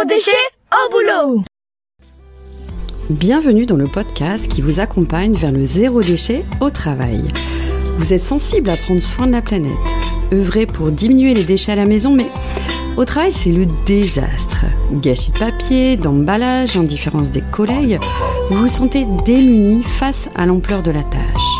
Zéro déchet au boulot Bienvenue dans le podcast qui vous accompagne vers le zéro déchet au travail. Vous êtes sensible à prendre soin de la planète, œuvrer pour diminuer les déchets à la maison, mais au travail, c'est le désastre. Gâchis de papier, d'emballage, indifférence des collègues, vous vous sentez démuni face à l'ampleur de la tâche.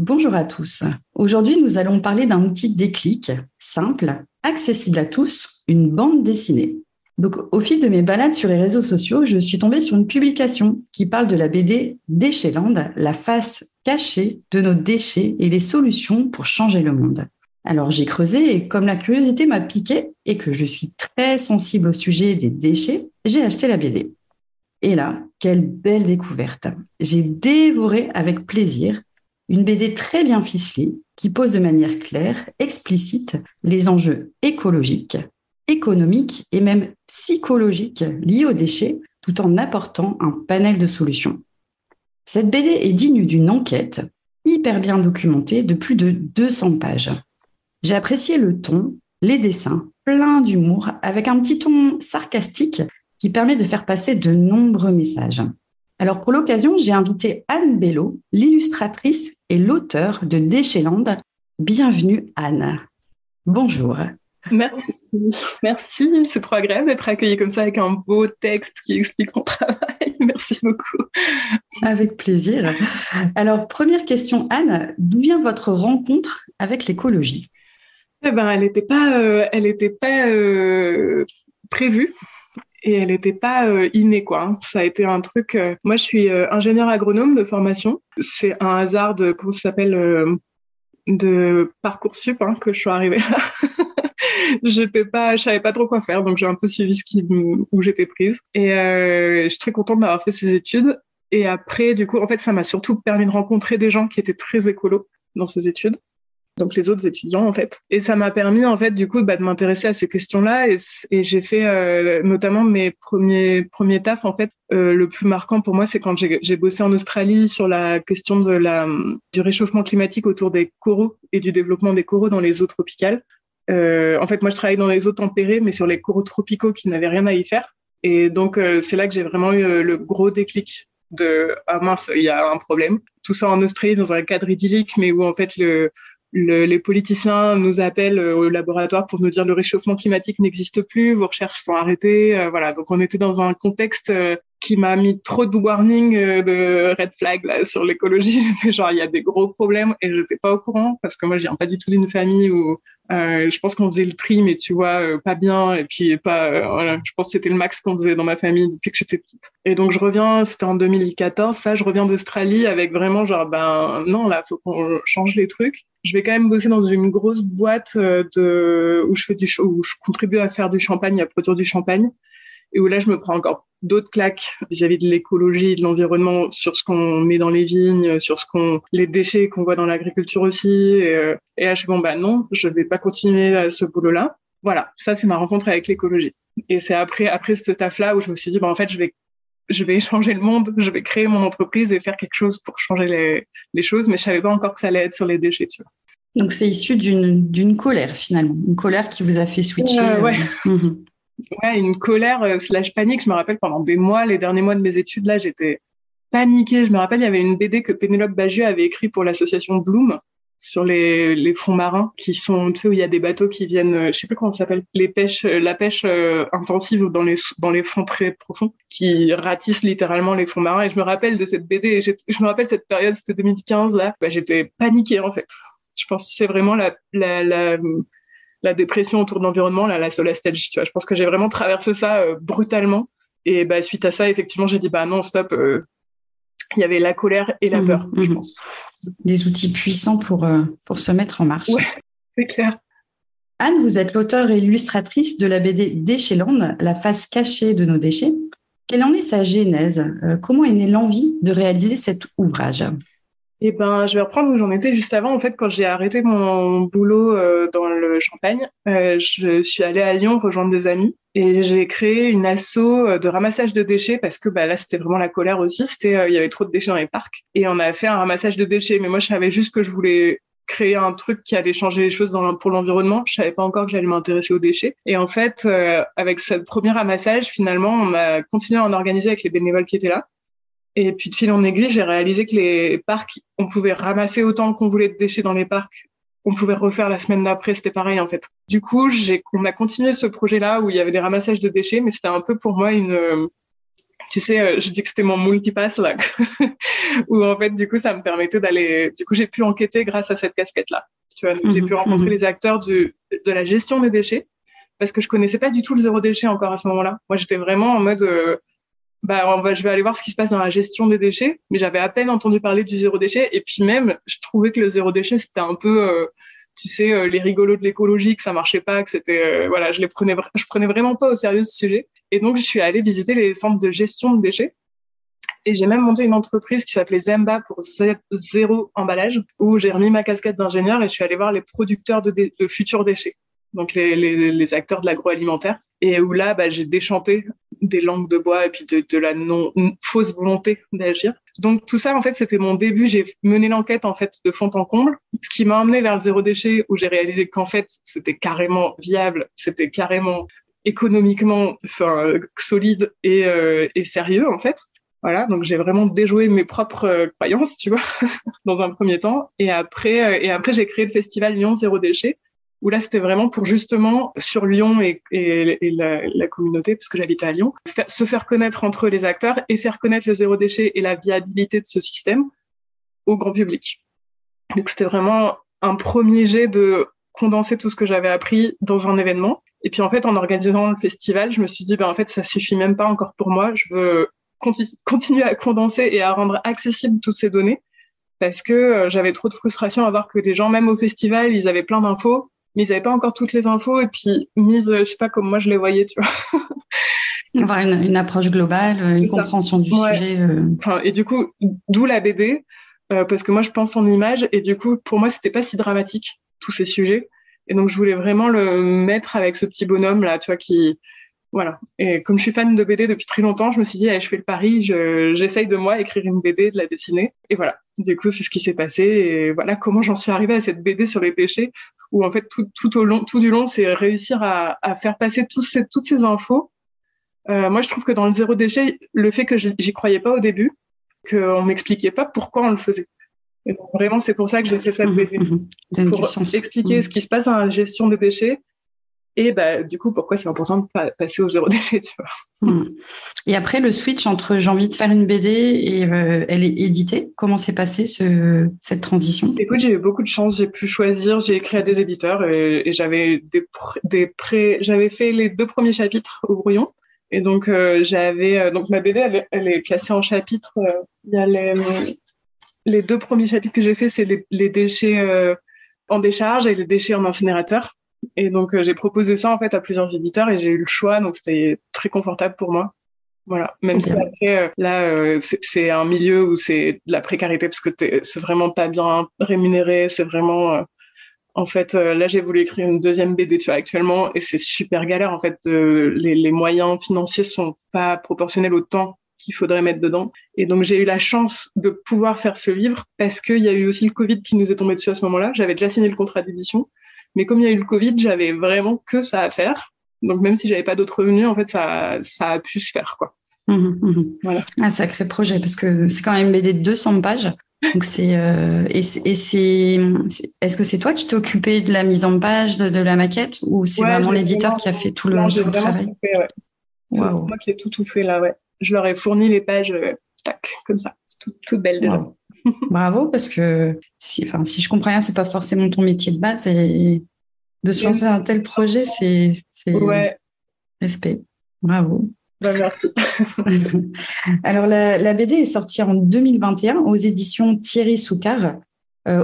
Bonjour à tous. Aujourd'hui, nous allons parler d'un outil déclic, simple, accessible à tous, une bande dessinée. Donc, au fil de mes balades sur les réseaux sociaux, je suis tombée sur une publication qui parle de la BD Déchetland, la face cachée de nos déchets et les solutions pour changer le monde. Alors, j'ai creusé et comme la curiosité m'a piqué et que je suis très sensible au sujet des déchets, j'ai acheté la BD. Et là, quelle belle découverte. J'ai dévoré avec plaisir une BD très bien ficelée qui pose de manière claire, explicite, les enjeux écologiques, économiques et même psychologiques liés aux déchets, tout en apportant un panel de solutions. Cette BD est digne d'une enquête hyper bien documentée de plus de 200 pages. J'ai apprécié le ton, les dessins, plein d'humour, avec un petit ton sarcastique qui permet de faire passer de nombreux messages. Alors pour l'occasion, j'ai invité Anne Bello, l'illustratrice et l'auteur de Déchetland. Bienvenue Anne. Bonjour. Merci, merci. C'est trop agréable d'être accueillie comme ça avec un beau texte qui explique mon travail. Merci beaucoup. Avec plaisir. Alors première question Anne, d'où vient votre rencontre avec l'écologie? Eh ben, elle n'était pas, euh, elle était pas euh, prévue et elle n'était pas euh, innée quoi. Hein. Ça a été un truc. Euh, moi, je suis euh, ingénieur agronome de formation. C'est un hasard de comment ça s'appelle euh, de parcoursup hein, que je suis arrivée là. j'étais pas, je savais pas trop quoi faire, donc j'ai un peu suivi ce qui où j'étais prise. Et je suis très contente d'avoir fait ces études. Et après, du coup, en fait, ça m'a surtout permis de rencontrer des gens qui étaient très écolos dans ces études donc les autres étudiants en fait. Et ça m'a permis en fait du coup bah, de m'intéresser à ces questions-là et, j'ai fait euh, notamment mes premiers premiers tafs en fait. Euh, le plus marquant pour moi c'est quand j'ai bossé en Australie sur la question de la du réchauffement climatique autour des coraux et du développement des coraux dans les eaux tropicales. Euh, en fait moi je travaille dans les eaux tempérées mais sur les coraux tropicaux qui n'avaient rien à y faire. Et donc euh, c'est là que j'ai vraiment eu le gros déclic de ah mince il y a un problème. Tout ça en Australie dans un cadre idyllique mais où en fait le le, les politiciens nous appellent euh, au laboratoire pour nous dire le réchauffement climatique n'existe plus, vos recherches sont arrêtées. Euh, voilà, donc on était dans un contexte euh, qui m'a mis trop de warning de red flag là, sur l'écologie. J'étais genre il y a des gros problèmes et je n'étais pas au courant parce que moi je viens pas du tout d'une famille où euh, je pense qu'on faisait le tri, mais tu vois, euh, pas bien. Et puis pas. Euh, voilà, je pense que c'était le max qu'on faisait dans ma famille depuis que j'étais petite. Et donc je reviens, c'était en 2014. Ça, je reviens d'Australie avec vraiment genre ben non là, faut qu'on change les trucs. Je vais quand même bosser dans une grosse boîte de où je fais du où je contribue à faire du champagne, à produire du champagne et où là je me prends encore d'autres claques vis-à-vis de l'écologie, de l'environnement, sur ce qu'on met dans les vignes, sur ce qu'on, les déchets qu'on voit dans l'agriculture aussi. Et, euh, et là, je suis bon, bah non, je vais pas continuer à ce boulot-là. Voilà, ça c'est ma rencontre avec l'écologie. Et c'est après, après ce taf-là où je me suis dit, bah en fait, je vais, je vais changer le monde, je vais créer mon entreprise et faire quelque chose pour changer les, les choses, mais je savais pas encore que ça allait être sur les déchets, tu vois. Donc c'est issu d'une d'une colère finalement, une colère qui vous a fait switcher. Euh, ouais. Euh, ouais, une colère euh, slash panique. Je me rappelle pendant des mois, les derniers mois de mes études, là, j'étais paniquée. Je me rappelle, il y avait une BD que Pénélope Bagieux avait écrit pour l'association Bloom sur les, les fonds marins qui sont, tu sais, où il y a des bateaux qui viennent, euh, je sais plus comment ça s'appelle, les pêches, euh, la pêche intensive dans les, dans les fonds très profonds qui ratissent littéralement les fonds marins. Et je me rappelle de cette BD, je me rappelle cette période, c'était 2015, là, bah, j'étais paniquée, en fait. Je pense que c'est vraiment la, la, la, la dépression autour de l'environnement, la, la solastalgie. Tu vois, je pense que j'ai vraiment traversé ça euh, brutalement. Et bah, suite à ça, effectivement, j'ai dit bah non, stop. Euh, il y avait la colère et la mmh, peur, je mmh. pense. Des outils puissants pour, euh, pour se mettre en marche. Ouais, c'est clair. Anne, vous êtes l'auteur et illustratrice de la BD Déchetland, la face cachée de nos déchets. Quelle en est sa genèse? Comment est née l'envie de réaliser cet ouvrage? Eh ben, je vais reprendre où j'en étais juste avant. En fait, quand j'ai arrêté mon boulot euh, dans le Champagne, euh, je suis allée à Lyon rejoindre des amis et j'ai créé une asso de ramassage de déchets parce que bah, là, c'était vraiment la colère aussi. C'était, il y avait trop de déchets dans les parcs et on a fait un ramassage de déchets. Mais moi, je savais juste que je voulais créer un truc qui allait changer les choses dans, pour l'environnement. Je savais pas encore que j'allais m'intéresser aux déchets. Et en fait, euh, avec ce premier ramassage, finalement, on a continué à en organiser avec les bénévoles qui étaient là. Et puis de fil en aiguille, j'ai réalisé que les parcs, on pouvait ramasser autant qu'on voulait de déchets dans les parcs. On pouvait refaire la semaine d'après, c'était pareil en fait. Du coup, on a continué ce projet-là où il y avait des ramassages de déchets, mais c'était un peu pour moi une, tu sais, euh, je dis que c'était mon multipass là, où en fait, du coup, ça me permettait d'aller. Du coup, j'ai pu enquêter grâce à cette casquette-là. Tu vois, j'ai pu mhm, rencontrer mhm. les acteurs du, de la gestion des déchets parce que je connaissais pas du tout le zéro déchet encore à ce moment-là. Moi, j'étais vraiment en mode, euh, bah, on va, je vais aller voir ce qui se passe dans la gestion des déchets, mais j'avais à peine entendu parler du zéro déchet. Et puis même, je trouvais que le zéro déchet, c'était un peu, euh, tu sais, les rigolos de l'écologie, que ça marchait pas, que c'était, voilà, je les prenais, je prenais vraiment pas au sérieux ce sujet. Et donc, je suis allée visiter les centres de gestion de déchets. Et j'ai même monté une entreprise qui s'appelait Zemba pour zéro emballage, où j'ai remis ma casquette d'ingénieur et je suis allée voir les producteurs de, de futurs déchets, donc les, acteurs de l'agroalimentaire, et où là, bah, j'ai déchanté des langues de bois et puis de, la non fausse volonté d'agir. Donc tout ça, en fait, c'était mon début. J'ai mené l'enquête en fait de fond en comble, ce qui m'a emmené vers le zéro déchet, où j'ai réalisé qu'en fait, c'était carrément viable, c'était carrément économiquement enfin, solide et, euh, sérieux en fait. Voilà, donc j'ai vraiment déjoué mes propres euh, croyances, tu vois, dans un premier temps. Et après, euh, et après j'ai créé le festival Lyon Zéro Déchet, où là c'était vraiment pour justement sur Lyon et, la, communauté, parce que j'habite à Lyon, se faire connaître entre les acteurs et faire connaître le zéro déchet et la viabilité de ce système au grand public. Donc c'était vraiment un premier jet de condenser tout ce que j'avais appris dans un événement et puis en fait, en organisant le festival, je me suis dit, ben en fait, ça suffit même pas encore pour moi. Je veux continuer à condenser et à rendre accessibles toutes ces données parce que euh, j'avais trop de frustration à voir que les gens, même au festival, ils avaient plein d'infos, mais ils n'avaient pas encore toutes les infos et puis mise, je sais pas comme moi je les voyais, tu vois. Avoir une, une, approche globale, une compréhension du sujet. Euh... Enfin, et du coup, d'où la BD, euh, parce que moi je pense en image et du coup, pour moi, c'était pas si dramatique tous ces sujets. Et donc, je voulais vraiment le mettre avec ce petit bonhomme là, tu vois, qui, voilà. Et comme je suis fan de BD depuis très longtemps, je me suis dit, allez, je fais le pari, j'essaye de moi écrire une BD, de la dessiner. Et voilà. Du coup, c'est ce qui s'est passé. Et voilà comment j'en suis arrivée à cette BD sur les déchets, où en fait, tout, tout au long, tout du long, c'est réussir à, à, faire passer tous ces, toutes ces infos. Euh, moi, je trouve que dans le zéro déchet, le fait que j'y croyais pas au début, qu'on m'expliquait pas pourquoi on le faisait. Et donc, vraiment, c'est pour ça que j'ai fait cette BD. pour expliquer ce qui se passe dans la gestion des déchets et bah, du coup, pourquoi c'est important de passer au zéro déchet, tu vois. Et après, le switch entre j'ai envie de faire une BD et euh, elle est éditée, comment s'est passée ce, cette transition? Écoute, j'ai eu beaucoup de chance, j'ai pu choisir, j'ai écrit à des éditeurs et, et j'avais des, des pré... j'avais fait les deux premiers chapitres au brouillon. Et donc, euh, j'avais, euh, donc ma BD, elle, elle, est classée en chapitres. Il y a les, les deux premiers chapitres que j'ai fait, c'est les, les, déchets en décharge et les déchets en incinérateur. Et donc euh, j'ai proposé ça en fait à plusieurs éditeurs et j'ai eu le choix, donc c'était très confortable pour moi. Voilà, même si après euh, là c'est un milieu où c'est de la précarité parce que c'est vraiment pas bien rémunéré, c'est vraiment en fait, là, j'ai voulu écrire une deuxième BD, tu vois, actuellement, et c'est super galère. En fait, les, les, moyens financiers sont pas proportionnels au temps qu'il faudrait mettre dedans. Et donc j'ai eu la chance de pouvoir faire ce livre parce qu'il y a eu aussi le Covid qui nous est tombé dessus à ce moment-là. J'avais déjà signé le contrat d'édition, mais comme il y a eu le Covid, j'avais vraiment que ça à faire. Donc même si j'avais pas d'autres revenus, en fait, ça, ça a pu se faire, quoi. Mmh, mmh. Voilà. Un sacré projet parce que c'est quand même BD de 200 pages. Donc c'est euh, et c'est est-ce que c'est toi qui t'es occupé de la mise en page de, de la maquette ou c'est ouais, vraiment l'éditeur qui a fait tout le, tout le travail tout fait, ouais. C'est wow. moi qui ai tout tout fait là ouais je leur ai fourni les pages, euh, tac, comme ça, toutes tout belles Bravo. Bravo, parce que si, enfin, si je comprends rien, c'est pas forcément ton métier de base et de se lancer un tel projet, c'est ouais. respect. Bravo. Ben, merci. Alors, la, la, BD est sortie en 2021 aux éditions Thierry Soucard.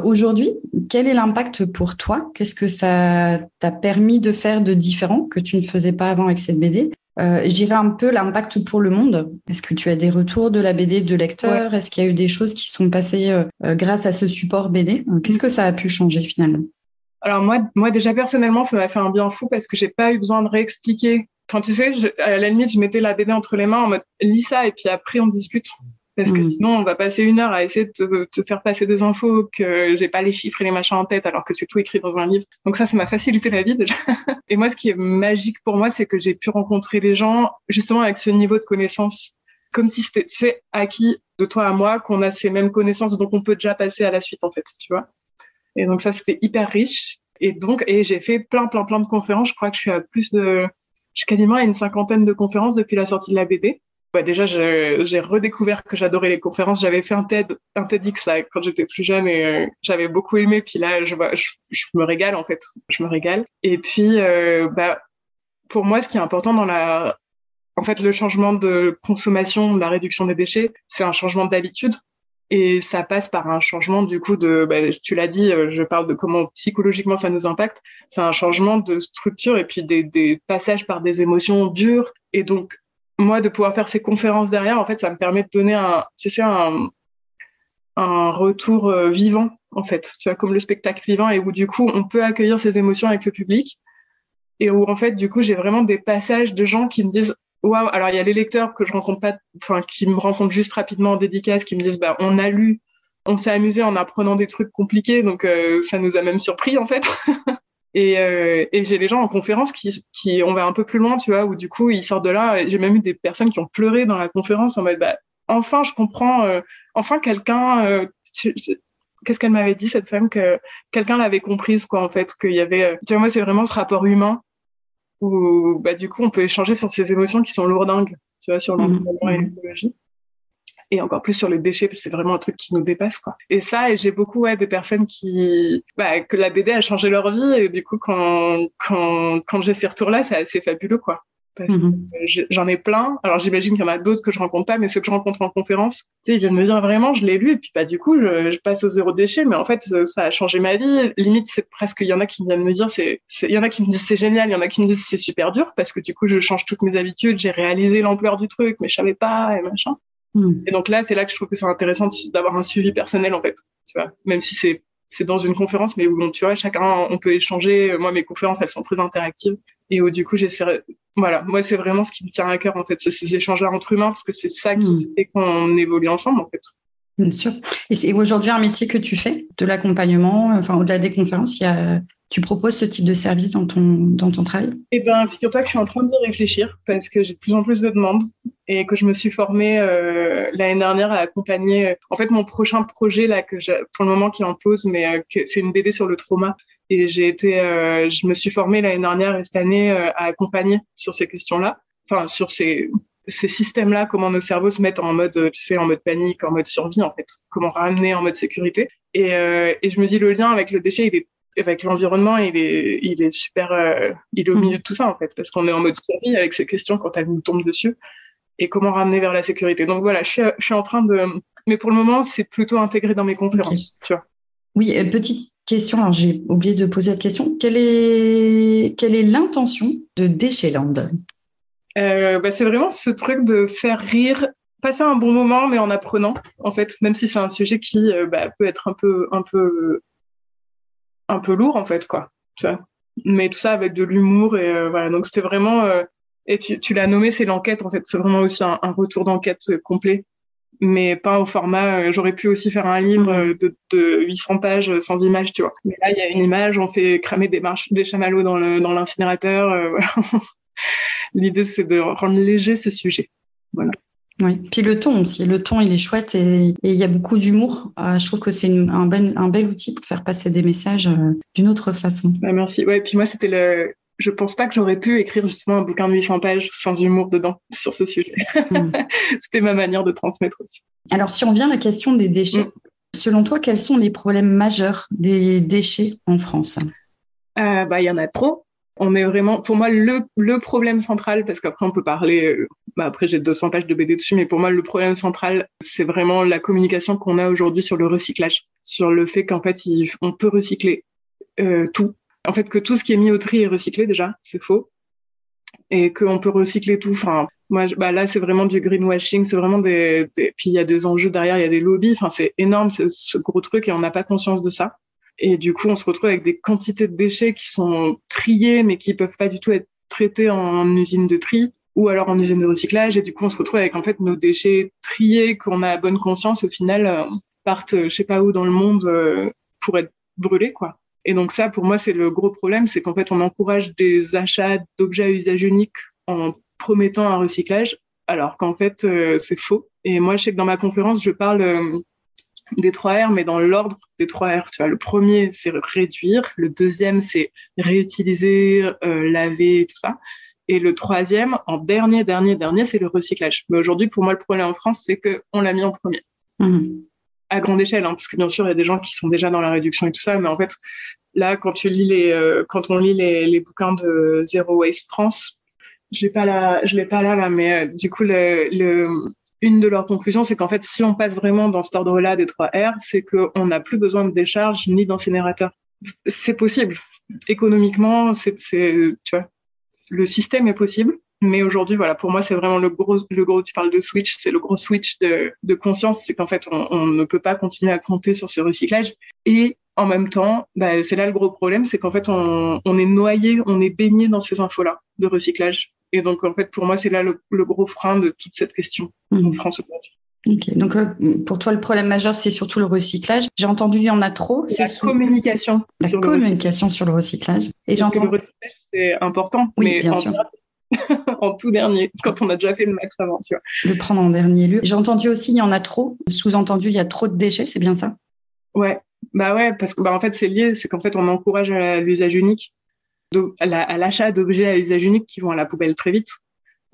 Aujourd'hui, quel est l'impact pour toi? Qu'est-ce que ça t'a permis de faire de différent que tu ne faisais pas avant avec cette BD euh, je dirais un peu l'impact pour le monde. Est-ce que tu as des retours de la BD de lecteurs? Est-ce qu'il y a eu des choses qui sont passées euh, euh, grâce à ce support BD Qu'est-ce que ça a pu changer finalement? Alors moi, moi déjà personnellement, ça m'a fait un bien fou parce que j'ai pas eu besoin de réexpliquer. Enfin, tu sais, à la limite, je mettais la BD entre les mains en mode lis ça et puis après on discute parce que mm. sinon on va passer une heure à essayer de te, faire passer des infos que j'ai pas les chiffres et les machins en tête alors que c'est tout écrit dans un livre. Donc ça, ça m'a facilité la vie déjà. et moi, ce qui est magique pour moi, c'est que j'ai pu rencontrer les gens justement avec ce niveau de connaissance, comme si c'était tu sais acquis de toi à moi qu'on a ces mêmes connaissances, donc on peut déjà passer à la suite en fait, tu vois. Et donc ça, c'était hyper riche. Et donc, et j'ai fait plein, plein, plein de conférences. Je crois que je suis à plus de, je suis quasiment à une cinquantaine de conférences depuis la sortie de la BD bah déjà, j'ai redécouvert que j'adorais les conférences. J'avais fait un TED, un TEDx là, quand j'étais plus jeune et euh, j'avais beaucoup aimé. Puis là, je, je, je, me régale en fait. Je me régale. Et puis, euh, bah, pour moi, ce qui est important dans la, en fait, le changement de consommation, la réduction des déchets, c'est un changement d'habitude. Et ça passe par un changement du coup de, bah, tu l'as dit, euh, je parle de comment psychologiquement ça nous impacte. C'est un changement de structure et puis des, des passages par des émotions dures. Et donc moi, de pouvoir faire ces conférences derrière, en fait, ça me permet de donner un, tu sais, un, retour euh, vivant, en fait, tu vois, comme le spectacle vivant, et où du coup, on peut accueillir ces émotions avec le public, et où en fait, du coup, j'ai vraiment des passages de gens qui me disent, waouh, alors il y a les lecteurs que je rencontre pas, enfin, qui me rencontrent juste rapidement en dédicace, qui me disent, bah, on a lu, on s'est amusé en apprenant des trucs compliqués, donc euh, ça nous a même surpris, en fait. Et, euh, et j'ai les gens en conférence qui, qui, on va un peu plus loin, tu vois, où du coup, ils sortent de là. J'ai même eu des personnes qui ont pleuré dans la conférence en mode, bah, enfin, je comprends, euh, enfin, quelqu'un, euh, qu'est-ce qu'elle m'avait dit, cette femme, que quelqu'un l'avait comprise, quoi, en fait, qu'il y avait, tu vois, moi, c'est vraiment ce rapport humain où, bah, du coup, on peut échanger sur ces émotions qui sont lourdingues, tu vois, sur l'environnement et l'écologie et encore plus sur les déchets parce que c'est vraiment un truc qui nous dépasse quoi. Et ça et j'ai beaucoup ouais des personnes qui bah, que la BD a changé leur vie et du coup quand quand quand j'ai ces retours là c'est assez fabuleux quoi. Parce que mhm. j'en ai plein. Alors j'imagine qu'il y en a d'autres que je rencontre pas, mais ceux que je rencontre en conférence, tu sais, ils viennent me dire vraiment, je l'ai lu, et puis bah du coup, je, je, passe au zéro déchet, mais en fait, ça a changé ma vie. Limite, c'est presque, il y en a qui viennent me dire, c'est, il y en a qui me disent c'est génial, il y en a qui me disent c'est super dur, parce que du coup, je change toutes mes habitudes, j'ai réalisé l'ampleur du truc, mais je savais pas, et machin. Hmm. Et donc là, c'est là que je trouve que c'est intéressant d'avoir un suivi personnel en fait, tu vois, même si c'est c'est dans une conférence, mais où tu vois, chacun on peut échanger. Moi, mes conférences, elles sont très interactives et où du coup, j'essaie. Voilà, moi, c'est vraiment ce qui me tient à cœur en fait, c'est ces échanges entre humains parce que c'est ça qui hmm. fait qu'on évolue ensemble en fait. Bien sûr. Et c'est aujourd'hui un métier que tu fais, de l'accompagnement, enfin au-delà des conférences, il y a tu proposes ce type de service dans ton, dans ton travail? Eh bien, figure-toi que je suis en train d'y réfléchir parce que j'ai de plus en plus de demandes et que je me suis formée euh, l'année dernière à accompagner. Euh, en fait, mon prochain projet, là, que pour le moment qui est en pause, mais euh, c'est une BD sur le trauma. Et j'ai été, je me suis formée l'année dernière et cette année à accompagner sur ces questions-là, enfin, sur ces, ces systèmes-là, comment nos cerveaux se mettent en mode, tu sais, en mode panique, en mode survie, en fait, comment ramener en mode sécurité. Et, et je me dis, le lien avec le déchet, il est avec l'environnement, il est, il est super, euh, il est au mm. milieu de tout ça en fait, parce qu'on est en mode survie avec ces questions quand elles nous tombent dessus et comment ramener vers la sécurité. Donc voilà, je suis, je suis en train de, mais pour le moment, c'est plutôt intégré dans mes conférences, tu vois. Oui, euh, petite question, alors j'ai oublié de poser la question. Quelle est, quelle est l'intention de Déchetland euh, bah, C'est vraiment ce truc de faire rire, passer un bon moment, mais en apprenant, en fait, même si c'est un sujet qui euh, bah, peut être un peu, un peu un peu lourd en fait quoi tu vois. Mais tout ça avec de l'humour et euh, voilà. Donc c'était vraiment euh, et tu, tu l'as nommé c'est l'enquête en fait. C'est vraiment aussi un, retour d'enquête euh, complet. Mais pas au format j'aurais pu aussi faire un livre mmh. de, de 800 pages sans images tu vois. Mais là il y a une image on fait cramer des marches des chamallows dans le dans l'incinérateur l'idée c'est de rendre léger ce sujet. Voilà oui, puis le ton aussi. Le ton, il est chouette et, il y a beaucoup d'humour. Euh, je trouve que c'est un, bel, un bel outil pour faire passer des messages euh, d'une autre façon. Bah, merci. Ouais, puis moi, c'était le. Je pense pas que j'aurais pu écrire justement un bouquin de 800 pages sans humour dedans sur ce sujet. Hmm. c'était ma manière de transmettre aussi. Alors, si on vient à la question des déchets, hmm. selon toi, quels sont les problèmes majeurs des déchets en France? Euh, Bah, il y en a trop on est vraiment, pour moi, le, le problème central, parce qu'après on peut parler, bah après j'ai 200 pages de BD dessus, mais pour moi le problème central, c'est vraiment la communication qu'on a aujourd'hui sur le recyclage. sur le fait qu'en fait, on peut recycler euh, tout. En fait, que tout ce qui est mis au tri est recyclé déjà, c'est faux. Et qu'on peut recycler tout. Enfin, moi, bah là, c'est vraiment du greenwashing, c'est vraiment des, des... Puis il y a des enjeux derrière, il y a des lobbies. Enfin, c'est énorme, c'est ce gros truc, et on n'a pas conscience de ça. Et du coup, on se retrouve avec des quantités de déchets qui sont triés, mais qui peuvent pas du tout être traités en usine de tri ou alors en usine de recyclage. Et du coup, on se retrouve avec en fait nos déchets triés qu'on a à bonne conscience au final euh, partent, je sais pas où dans le monde euh, pour être brûlés, quoi. Et donc ça, pour moi, c'est le gros problème, c'est qu'en fait, on encourage des achats d'objets à usage unique en promettant un recyclage, alors qu'en fait, euh, c'est faux. Et moi, je sais que dans ma conférence, je parle euh, des trois R, mais dans l'ordre des trois R. Tu vois, le premier, c'est réduire. Le deuxième, c'est réutiliser, euh, laver, tout ça. Et le troisième, en dernier, dernier, dernier, c'est le recyclage. Mais aujourd'hui, pour moi, le problème en France, c'est qu'on l'a mis en premier. Mmh à grande échelle, hein, parce que bien sûr, il y a des gens qui sont déjà dans la réduction et tout ça, mais en fait, là, quand tu lis les, euh, quand on lit les, les, bouquins de Zero Waste France, je l'ai pas là, je l'ai pas là, là mais euh, du coup, le, le, une de leurs conclusions, c'est qu'en fait, si on passe vraiment dans cet ordre-là des trois R, c'est qu'on n'a plus besoin de décharge ni d'incinérateur. C'est possible. Économiquement, c'est, tu vois, le système est possible. Mais aujourd'hui, voilà, pour moi, c'est vraiment le gros, le gros, tu parles de switch, c'est le gros switch de, de conscience, c'est qu'en fait, on, on, ne peut pas continuer à compter sur ce recyclage. Et en même temps, bah, c'est là le gros problème, c'est qu'en fait, on, on, est noyé, on est baigné dans ces infos-là de recyclage. Et donc, en fait, pour moi, c'est là le, le, gros frein de toute cette question en France aujourd'hui. Okay. Donc, euh, pour toi, le problème majeur, c'est surtout le recyclage. J'ai entendu, il y en a trop. C'est la sous... communication. La sur communication le sur le recyclage. Et j'entends. Le recyclage, c'est important. Oui, mais bien sûr. en tout dernier, quand on a déjà fait le max avant, tu vois. Le prendre en dernier lieu. J'ai entendu aussi, il y en a trop. Sous-entendu, il y a trop de déchets, c'est bien ça? Ouais, bah ouais, parce que bah en fait c'est lié, c'est qu'en fait on encourage à l'usage unique, à l'achat d'objets à usage unique qui vont à la poubelle très vite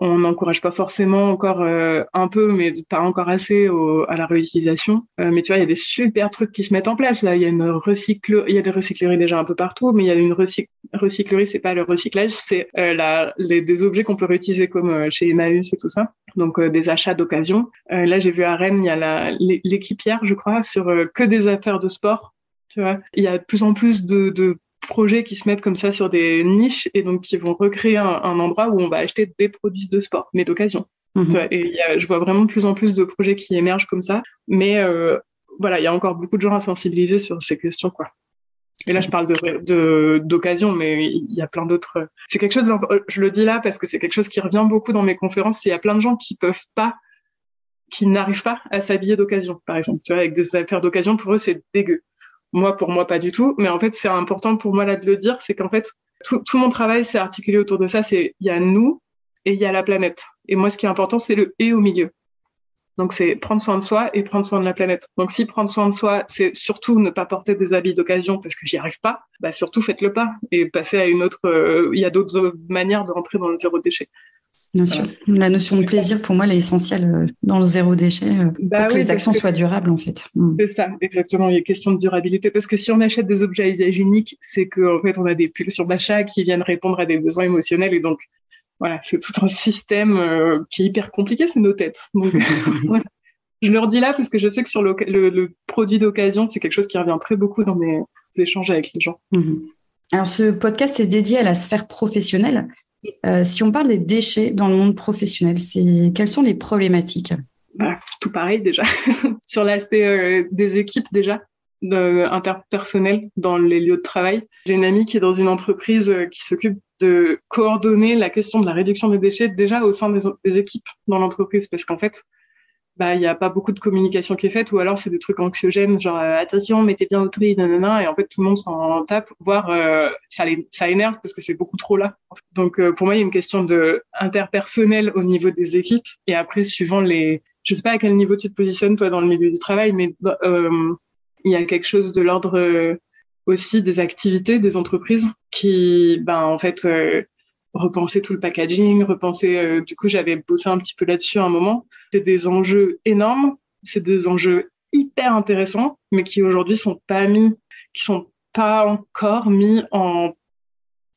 on n'encourage pas forcément encore euh, un peu, mais pas encore assez au, à la réutilisation. Euh, mais tu vois, il y a des super trucs qui se mettent en place. Là, il y a une recycle, il y a des recycleries déjà un peu partout, mais il y a une recyc recyclerie, c'est pas le recyclage, c'est euh, les, des objets qu'on peut réutiliser comme euh, chez Emmaüs et tout ça. Donc euh, des achats d'occasion. là, j'ai vu à Rennes, il y a l'équipière, je crois, sur que des affaires de sport. Tu vois, il y a de plus en plus de, de projets qui se mettent comme ça sur des niches et donc qui vont recréer un, un endroit où on va acheter des produits de sport, mais d'occasion. Mmh. Et y a, je vois vraiment de plus en plus de projets qui émergent comme ça, mais euh, voilà, il y a encore beaucoup de gens à sensibiliser sur ces questions, quoi. Et là, je parle de d'occasion, mais il y a plein d'autres. C'est quelque chose. Je le dis là parce que c'est quelque chose qui revient beaucoup dans mes conférences. Il y a plein de gens qui peuvent pas, qui n'arrivent pas à s'habiller d'occasion, par exemple. Tu vois, avec des affaires d'occasion, pour eux, c'est dégueu. Moi, pour moi, pas du tout. Mais en fait, c'est important pour moi là de le dire, c'est qu'en fait, tout, tout, mon travail s'est articulé autour de ça. C'est il y a nous et il y a la planète. Et moi, ce qui est important, c'est le et au milieu. Donc, c'est prendre soin de soi et prendre soin de la planète. Donc, si prendre soin de soi, c'est surtout ne pas porter des habits d'occasion parce que j'y arrive pas, bah surtout faites-le pas et passez à une autre. Euh, il y a d'autres manières de rentrer dans le zéro déchet. Bien sûr. La notion de plaisir, pour moi, elle est essentielle euh, dans le zéro déchet euh, bah pour que oui, les actions que soient durables, en fait. Mm. C'est ça, exactement. Il y a question de durabilité. Parce que si on achète des objets à usage unique, c'est qu'en fait, on a des pulsions d'achat qui viennent répondre à des besoins émotionnels. Et donc, voilà, c'est tout un système euh, qui est hyper compliqué, c'est nos têtes. Donc, voilà. Je le redis là parce que je sais que sur le, le, le produit d'occasion, c'est quelque chose qui revient très beaucoup dans mes échanges avec les gens. Mm. Alors, ce podcast est dédié à la sphère professionnelle. Euh, si on parle des déchets dans le monde professionnel, c'est quelles sont les problématiques? Bah, Tout pareil déjà. Sur l'aspect euh, des équipes déjà, interpersonnelles dans les lieux de travail. J'ai une amie qui est dans une entreprise euh, qui s'occupe de coordonner la question de la réduction des déchets déjà au sein des, des équipes dans l'entreprise parce qu'en fait, bah il y a pas beaucoup de communication qui est faite ou alors c'est des trucs anxiogènes genre euh, attention mettez bien au tri nanana et en fait tout le monde s'en tape voire euh, ça les, ça énerve parce que c'est beaucoup trop là. Donc euh, pour moi il y a une question de interpersonnel au niveau des équipes et après suivant les je sais pas à quel niveau tu te positionnes toi dans le milieu du travail mais euh, il y a quelque chose de l'ordre euh, aussi des activités des entreprises qui ben en fait repenser tout le packaging, repenser. Euh, du coup, j'avais bossé un petit peu là-dessus à un moment. C'est des enjeux énormes, c'est des enjeux hyper intéressants, mais qui aujourd'hui sont pas mis, qui sont pas encore mis en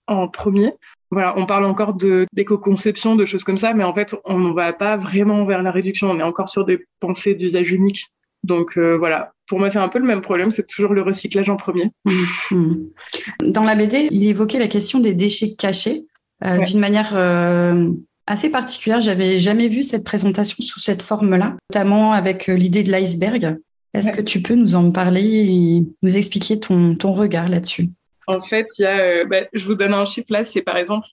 en premier. Voilà, on parle encore de d'éco-conception, de choses comme ça, mais en fait, on ne va pas vraiment vers la réduction. On est encore sur des pensées d'usage unique. Donc voilà, pour moi c'est un peu le même problème, c'est toujours le recyclage en premier. Dans la BD, il évoquait la question des déchets cachés d'une manière assez particulière. J'avais jamais vu cette présentation sous cette forme-là, notamment avec l'idée de l'iceberg. Est-ce que tu peux nous en parler et nous expliquer ton, ton regard là-dessus? En fait, il y a, bah, je vous donne un chiffre là, c'est par exemple,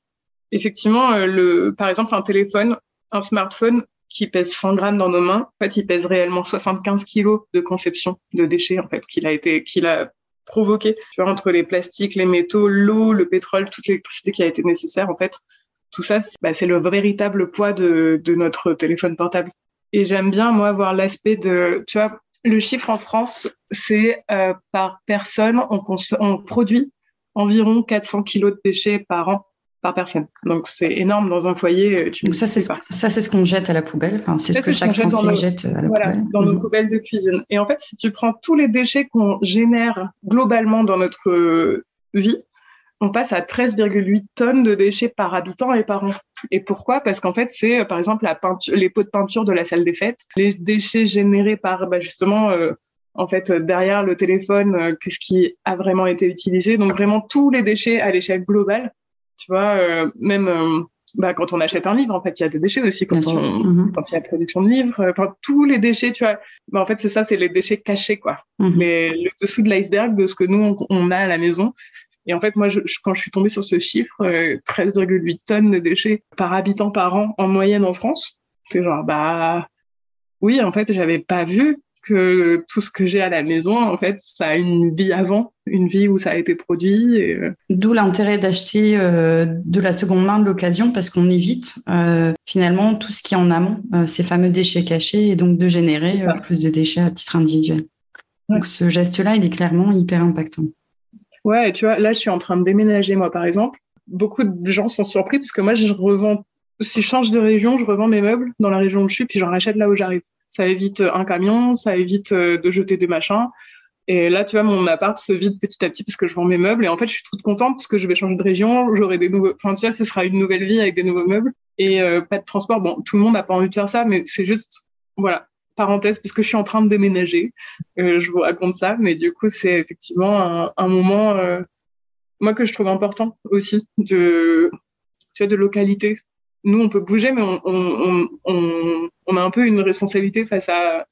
effectivement, le, par exemple, un téléphone, un smartphone qui pèse 100 grammes dans nos mains, en fait, il pèse réellement 75 kilos de conception de déchets, en fait, qu'il a été, qu'il a provoqué. Tu vois, entre les plastiques, les métaux, l'eau, le pétrole, toute l'électricité qui a été nécessaire, en fait, tout ça, c'est bah, le véritable poids de, de notre téléphone portable. Et j'aime bien, moi, voir l'aspect de, tu vois, le chiffre en France, c'est euh, par personne, on, on produit environ 400 kilos de déchets par an par personne. Donc c'est énorme dans un foyer. Euh, tu Donc ça c'est ça c'est ce qu'on jette à la poubelle. Enfin, c'est ce que chaque Français jette à la voilà, poubelle. Dans nos mhm. poubelles de cuisine. Et en fait, si tu prends tous les déchets qu'on génère globalement dans notre euh, vie, on passe à 13,8 tonnes de déchets par habitant et par an. Et pourquoi? Parce qu'en fait, c'est euh, par exemple la peinture, les pots de peinture de la salle des fêtes, les déchets générés par bah, justement en fait derrière le téléphone, qu'est-ce qui a vraiment été utilisé? Donc vraiment tous les déchets à l'échelle globale tu vois, euh, même euh, bah, quand on achète un livre, en fait, il y a des déchets aussi quand, on, mhm. quand il y a production de livres. Euh, enfin, tous les déchets, tu vois. Bah, en fait, c'est ça, c'est les déchets cachés, quoi. Mhm. Mais le dessous de l'iceberg de ce que nous, on, a à la maison. Et en fait, moi, je, quand je suis tombée sur ce chiffre, 13,8 tonnes de déchets par habitant par an en moyenne en France, c'est genre, bah, oui, en fait, j'avais pas vu que tout ce que j'ai à la maison, en fait, ça a une vie avant, une vie où ça a été produit. Euh, D'où l'intérêt d'acheter euh, de la seconde main de l'occasion parce qu'on évite euh, finalement tout ce qui est en amont, ces fameux déchets cachés, et donc de générer plus de déchets à titre individuel. Donc ce geste-là, il est clairement hyper impactant. Ouais, tu vois, là, je suis en train de déménager, moi, par exemple. Beaucoup de gens sont surpris parce que moi, je revends si je change de région, je revends mes meubles dans la région où je suis, puis j'en rachète là où j'arrive. Ça évite un camion, ça évite euh, de jeter des machins. Et là, tu vois, mon appart se vide petit à petit parce que je vends mes meubles. Et en fait, je suis toute contente parce que je vais changer de région, j'aurai des nouveaux. Enfin, tu vois, ce sera une nouvelle vie avec des nouveaux meubles et euh, pas de transport. Bon, tout le monde n'a pas envie de faire ça, mais c'est juste, voilà, parenthèse, parce que je suis en train de déménager. Euh, je vous raconte ça, mais du coup, c'est effectivement un, moment, euh, moi, que je trouve important aussi de, tu vois, de localité nous, on peut bouger, mais on, on, on, on, a un peu une responsabilité face à,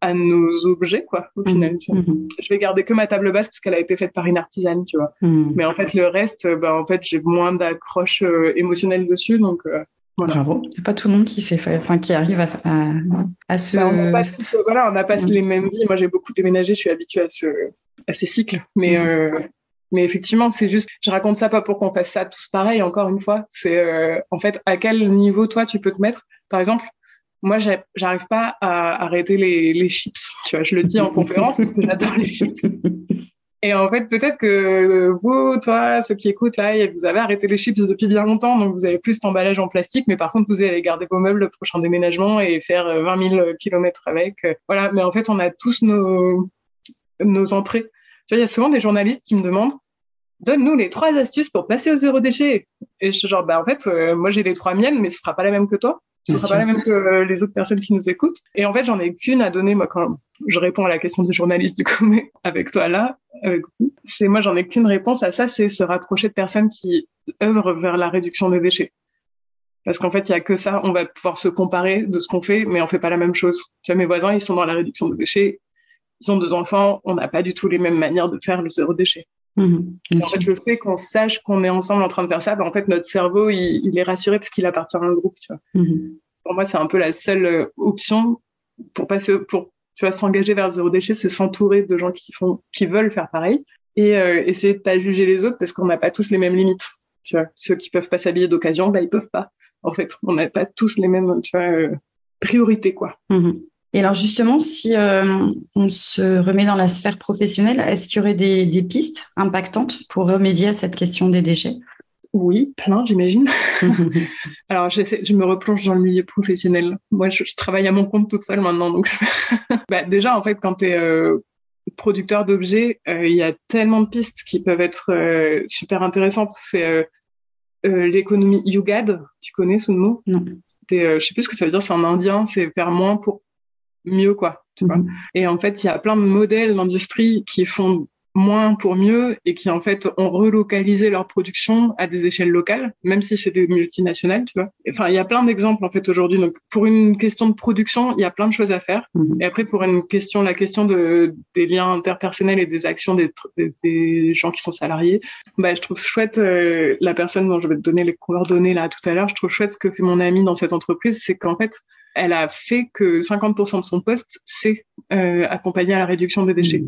à nos objets, quoi, au final. Mhm. Mhm. Je vais garder que ma table basse parce qu'elle a été faite par une artisane, tu vois. Mhm. Mais en fait, le reste, bah, en fait, j'ai moins d'accroche euh, émotionnelle dessus, donc. Euh, voilà. Bravo. C'est pas tout le monde qui sait enfin qui arrive à, à, à se. Bah, on n'a pas, voilà, on n'a pas les mêmes vies. Moi, j'ai beaucoup déménagé, je suis habituée à ce, à ces cycles, mais euh, mais effectivement, c'est juste, je raconte ça pas pour qu'on fasse ça tous pareil. Encore une fois, c'est euh, en fait à quel niveau toi tu peux te mettre? Par exemple, moi, j'arrive pas à arrêter les, les chips. Tu vois, je le dis en conférence parce que j'adore les chips. Et en fait, peut-être que vous, toi, ceux qui écoutent là, vous avez arrêté les chips depuis bien longtemps, donc vous avez plus d'emballage en plastique, mais par contre, vous allez garder vos meubles le prochain déménagement et faire 20 000 kilomètres avec. Voilà. Mais en fait, on a tous nos, nos entrées. Tu vois, il y a souvent des journalistes qui me demandent donne-nous les trois astuces pour passer au zéro déchet. Et je suis genre, bah, en fait, euh, moi, j'ai les trois miennes, mais ce sera pas la même que toi. Ce sera pas la même que euh, les autres personnes qui nous écoutent. Et en fait, j'en ai qu'une à donner, moi, quand je réponds à la question du journaliste, du coup, mais avec toi là, c'est moi, j'en ai qu'une réponse à ça, c'est se rapprocher de personnes qui œuvrent vers la réduction des déchets. Parce qu'en fait, il y a que ça, on va pouvoir se comparer de ce qu'on fait, mais on fait pas la même chose. Tu vois, mes voisins, ils sont dans la réduction des déchets, ils ont deux enfants, on n'a pas du tout les mêmes manières de faire le zéro déchet. Mhm, en fait, le fait qu'on sache qu'on est ensemble en train de faire ça, ben, en fait, notre cerveau, il, est rassuré parce qu'il appartient à un groupe. Tu vois. Mhm. Pour moi, c'est un peu la seule euh, option pour passer, pour tu vois, s'engager vers le zéro déchet, c'est s'entourer de gens qui font, qui veulent faire pareil et euh, essayer de pas juger les autres parce qu'on n'a pas tous les mêmes limites. Tu vois, ceux qui peuvent pas s'habiller d'occasion, bah ils peuvent pas. En fait, on n'a pas tous les mêmes, tu vois, euh, priorités quoi. Mhm. Et alors justement, si euh, on se remet dans la sphère professionnelle, est-ce qu'il y aurait des, pistes impactantes pour remédier à cette question des déchets? Oui, plein, j'imagine. alors je me replonge dans le milieu professionnel. Moi, je, travaille à mon compte toute seule maintenant, donc bah, déjà en fait, quand tu es euh, producteur d'objets, euh, il y a tellement de pistes qui peuvent être super intéressantes. C'est l'économie Yugad, tu connais ce mot? Non. je sais plus ce que ça veut dire, c'est en indien, c'est faire moins pour mieux, quoi. Tu vois Mhm. et en fait, il y a plein de modèles d'industrie qui font moins pour mieux et qui en fait ont relocalisé leur production à des échelles locales, même si c'est des multinationales, tu vois. Enfin, il y a plein d'exemples en fait aujourd'hui. Donc, pour une question de production, il y a plein de choses à faire. Mhm. Et après, pour une question, la question de des liens interpersonnels et des actions des, des, des gens qui sont salariés, bah, je trouve chouette euh, la personne dont je vais te donner les coordonnées là tout à l'heure. Je trouve chouette ce que fait mon amie dans cette entreprise, c'est qu'en fait, elle a fait que 50% de son poste, c'est euh, accompagner à la réduction des déchets.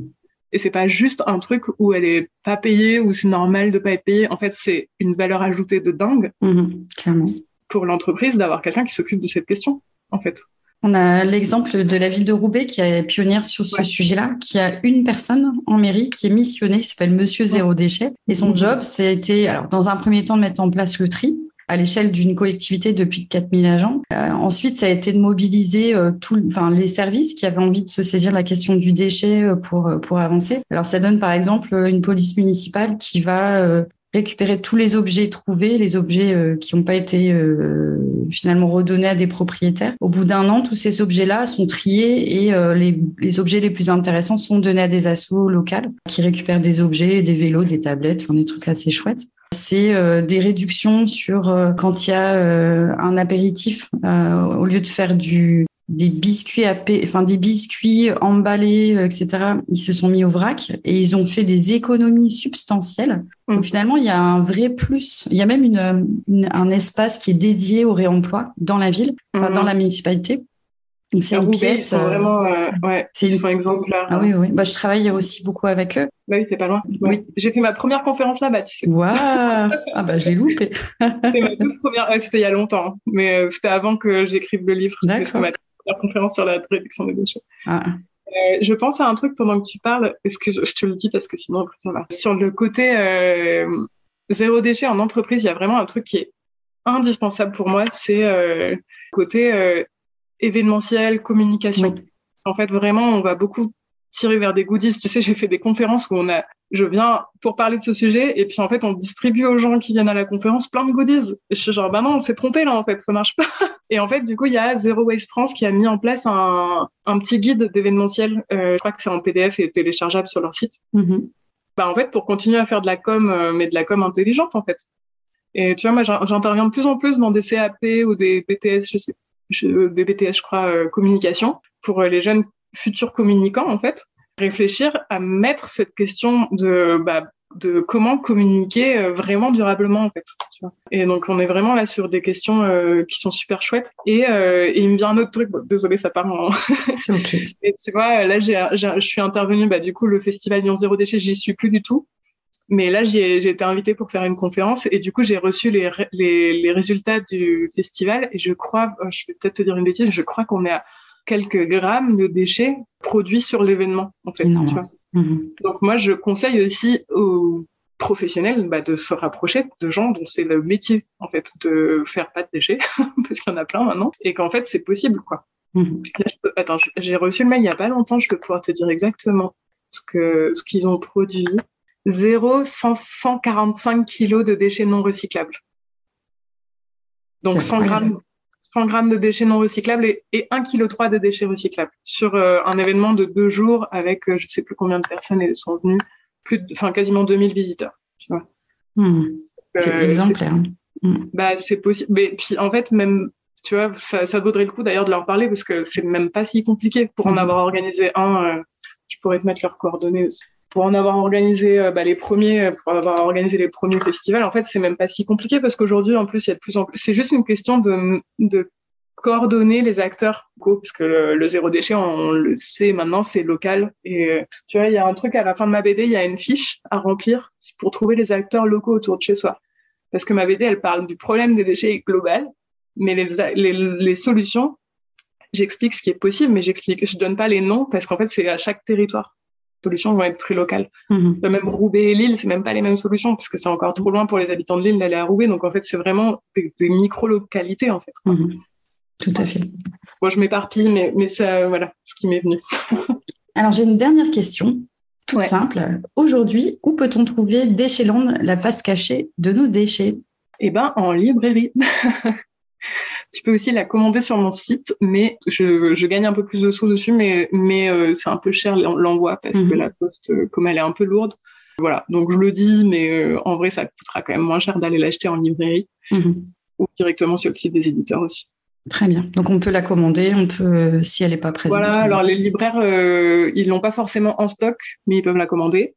Et c'est pas juste un truc où elle est pas payée ou c'est normal de pas être payée. En fait, c'est une valeur ajoutée de dingue Mhm. Clairement. pour l'entreprise d'avoir quelqu'un qui s'occupe de cette question, en fait. On a l'exemple de la ville de Roubaix qui est pionnière sur ce Ouais. sujet-là, qui a une personne en mairie qui est missionnée, qui s'appelle Monsieur Zéro Déchet. Et son Mhm. job, c'était, alors, dans un premier temps, de mettre en place le tri à l'échelle d'une collectivité de plus de 4000 agents. Euh, ensuite, ça a été de mobiliser euh, tout, enfin, les services qui avaient envie de se saisir la question du déchet euh, pour, euh, pour avancer. Alors, ça donne, par exemple, euh, une police municipale qui va euh, récupérer tous les objets trouvés, les objets euh, qui n'ont pas été euh, finalement redonnés à des propriétaires. Au bout d'un an, tous ces objets-là sont triés et euh, les, les objets les plus intéressants sont donnés à des assos locales qui récupèrent des objets, des vélos, des tablettes, enfin, des trucs assez chouettes. C'est euh, des réductions sur euh, quand il y a euh, un apéritif, au lieu de faire du des biscuits à enfin des biscuits emballés, etc. Ils se sont mis au vrac et ils ont fait des économies substantielles. Mm. Donc finalement, il y a un vrai plus. Il y a même une, une- un espace qui est dédié au réemploi dans la ville, enfin, dans la municipalité. C'est une Roubaix, ils pièce. sont euh, vraiment, euh, ouais, c'est ils une- sont exemplaires. Ah oui, oui. Bah, je travaille aussi beaucoup avec eux. Bah oui, t'es pas loin. Oui. J'ai fait ma première conférence là-bas, tu sais. Waouh Ah bah je l'ai loupé. C'était ma toute première, ouais, c'était il y a longtemps, hein. mais euh, c'était avant que j'écrive le livre. C'était ma première conférence sur la réduction des déchets. Ah, Euh, je pense à un truc pendant que tu parles, est-ce que je, je te le dis parce que sinon après ça va. Sur le côté zéro déchet en entreprise, il y a vraiment un truc qui est indispensable pour moi, c'est le côté événementiel, communication. Oui. En fait, vraiment, on va beaucoup tirer vers des goodies. Tu sais, j'ai fait des conférences où on a, je viens pour parler de ce sujet, et puis en fait, on distribue aux gens qui viennent à la conférence plein de goodies. Et je suis genre, bah non, on s'est trompé là, en fait, ça marche pas. Et en fait, du coup, il y a Zero Waste France qui a mis en place un, un petit guide d'événementiel. Euh, je crois que c'est en PDF et téléchargeable sur leur site. mhm. Bah, en fait, pour continuer à faire de la com, euh, mais de la com intelligente, en fait. Et tu vois, moi, j'in- j'interviens de plus en plus dans des CAP ou des BTS, je sais, je- des BTS, je crois, euh, communication, pour euh, les jeunes futurs communicants, en fait, réfléchir à mettre cette question de, bah, de comment communiquer euh, vraiment durablement, en fait. tu vois. Et donc, on est vraiment là sur des questions euh, qui sont super chouettes. Et, euh, et il me vient un autre truc, bon, désolé, ça part en, et tu vois, là, j'ai, j'ai- je suis intervenue, bah, du coup, le festival Lyon Zéro Déchet, j'y suis plus du tout. Mais là, j'ai été invitée pour faire une conférence et du coup, j'ai reçu les, ré- les, les résultats du festival et je crois, euh, je vais peut-être te dire une bêtise, je crois qu'on est à quelques grammes de déchets produits sur l'événement, en fait. Énorme. tu vois. Mhm. Donc moi, je conseille aussi aux professionnels bah, de se rapprocher de gens dont c'est le métier, en fait, de faire pas de déchets, parce qu'il y en a plein maintenant, et qu'en fait, c'est possible, quoi. Mhm. Là, je peux- Attends, j'ai reçu le mail il y a pas longtemps, je peux pouvoir te dire exactement ce que ce qu'ils ont produit. 0 145 kilos de déchets non recyclables. Donc C'est 100 incroyable. grammes, 100 grammes de déchets non recyclables et, et 1 kg 3 de déchets recyclables sur euh, un événement de deux jours avec euh, je sais plus combien de personnes sont venues, plus, de- enfin quasiment 2000 visiteurs. Tu vois. Mhm. C'est Euh, exemplaire. bah, c'est possible. Mais puis, en fait, même, tu vois, ça, ça vaudrait le coup d'ailleurs de leur parler parce que c'est même pas si compliqué. Pour en Mhm. avoir organisé un, je pourrais te mettre leurs coordonnées aussi. Pour en avoir organisé euh, bah, les premiers, euh, pour avoir organisé les premiers festivals, en fait, c'est même pas si compliqué parce qu'aujourd'hui, en plus, il y a de plus en plus. C'est juste une question de, de coordonner les acteurs locaux, parce que le, le zéro déchet, on, le sait maintenant, c'est local. Et euh, tu vois, il y a un truc à la fin de ma BD, il y a une fiche à remplir pour trouver les acteurs locaux autour de chez soi. Parce que ma BD, elle parle du problème des déchets global, mais les, les, les solutions, j'explique ce qui est possible, mais j'explique, je donne pas les noms parce qu'en fait, c'est à chaque territoire. Solutions vont être très locales. Mhm. Même Roubaix et Lille, c'est même pas les mêmes solutions parce que c'est encore trop loin pour les habitants de Lille d'aller à Roubaix. Donc en fait, c'est vraiment des, des micro-localités en fait. Mhm. Tout à fait. Moi, je m'éparpille, mais, mais ça, voilà, ce qui m'est venu. Alors, j'ai une dernière question, Ouais. simple. Aujourd'hui, où peut-on trouver Déchetland, la face cachée de nos déchets? Eh ben, en librairie. Tu peux aussi la commander sur mon site, mais je, je gagne un peu plus de sous dessus, mais, mais euh, c'est un peu cher l'envoi parce que Mhm. la poste, euh, comme elle est un peu lourde, voilà. Donc je le dis, mais euh, en vrai, ça coûtera quand même moins cher d'aller l'acheter en librairie Mhm. ou directement sur le site des éditeurs aussi. Très bien. Donc on peut la commander, on peut, si elle n'est pas présente. Voilà. Alors les libraires, euh, ils l'ont pas forcément en stock, mais ils peuvent la commander.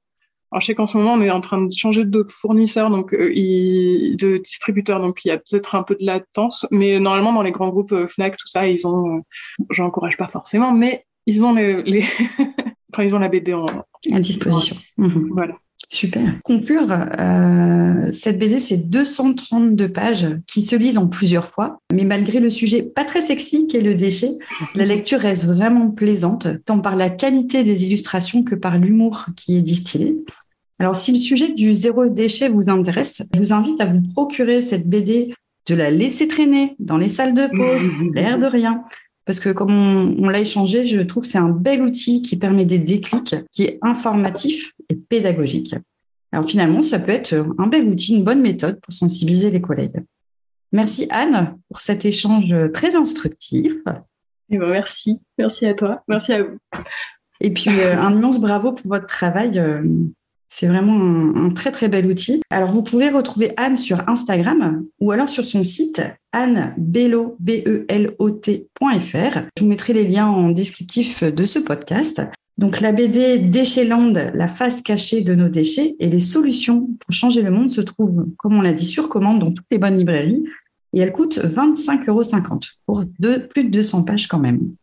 Alors je sais qu'en ce moment on est en train de changer de fournisseur, donc euh, de distributeur, donc il y a peut-être un peu de latence, mais normalement dans les grands groupes euh, Fnac, tout ça, ils ont, euh, j'encourage pas forcément, mais ils ont les, les... enfin ils ont la BD en, à disposition. Mhm. voilà. Super. Conclure, euh, cette BD, c'est 232 pages qui se lisent en plusieurs fois, mais malgré le sujet pas très sexy qu'est le déchet, la lecture reste vraiment plaisante, tant par la qualité des illustrations que par l'humour qui est distillé. Alors, si le sujet du zéro déchet vous intéresse, je vous invite à vous procurer cette BD, de la laisser traîner dans les salles de pause, l'air de rien. Parce que comme on, on l'a échangé, je trouve que c'est un bel outil qui permet des déclics, qui est informatif et pédagogique. Alors finalement, ça peut être un bel outil, une bonne méthode pour sensibiliser les collègues. Merci Anne pour cet échange très instructif. Et ben merci, merci à toi, merci à vous. Et puis euh, un immense bravo pour votre travail. C'est vraiment un, très très bel outil. Alors vous pouvez retrouver Anne sur Instagram ou alors sur son site annebelot, B-E-L-O-T.fr. Je vous mettrai les liens en descriptif de ce podcast. Donc la BD Déchetland, la face cachée de nos déchets et les solutions pour changer le monde se trouvent, comme on l'a dit, sur commande dans toutes les bonnes librairies. Et elle coûte 25,50 euros pour plus de 200 pages quand même.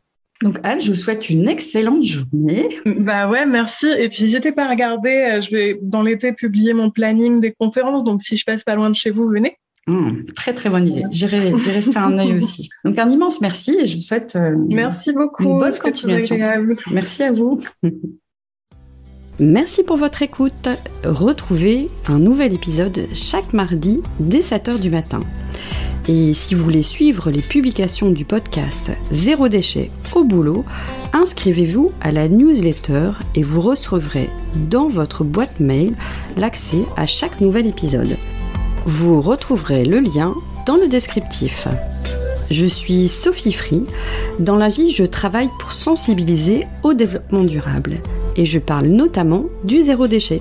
Donc Anne, je vous souhaite une excellente journée. Bah ouais, merci. Et puis n'hésitez pas à regarder, euh, je vais dans l'été publier mon planning des conférences, donc si je passe pas loin de chez vous, venez. Hum, très très bonne idée. J'irai jeter un œil aussi. Donc un immense merci et je vous souhaite euh, Merci beaucoup. Une bonne continuation. merci à vous. Merci pour votre écoute. Retrouvez un nouvel épisode chaque mardi dès 7h du matin. Et si vous voulez suivre les publications du podcast Zéro déchet au boulot, inscrivez-vous à la newsletter et vous recevrez dans votre boîte mail l'accès à chaque nouvel épisode. Vous retrouverez le lien dans le descriptif. Je suis Sophie Free. Dans la vie, je travaille pour sensibiliser au développement durable et je parle notamment du zéro déchet.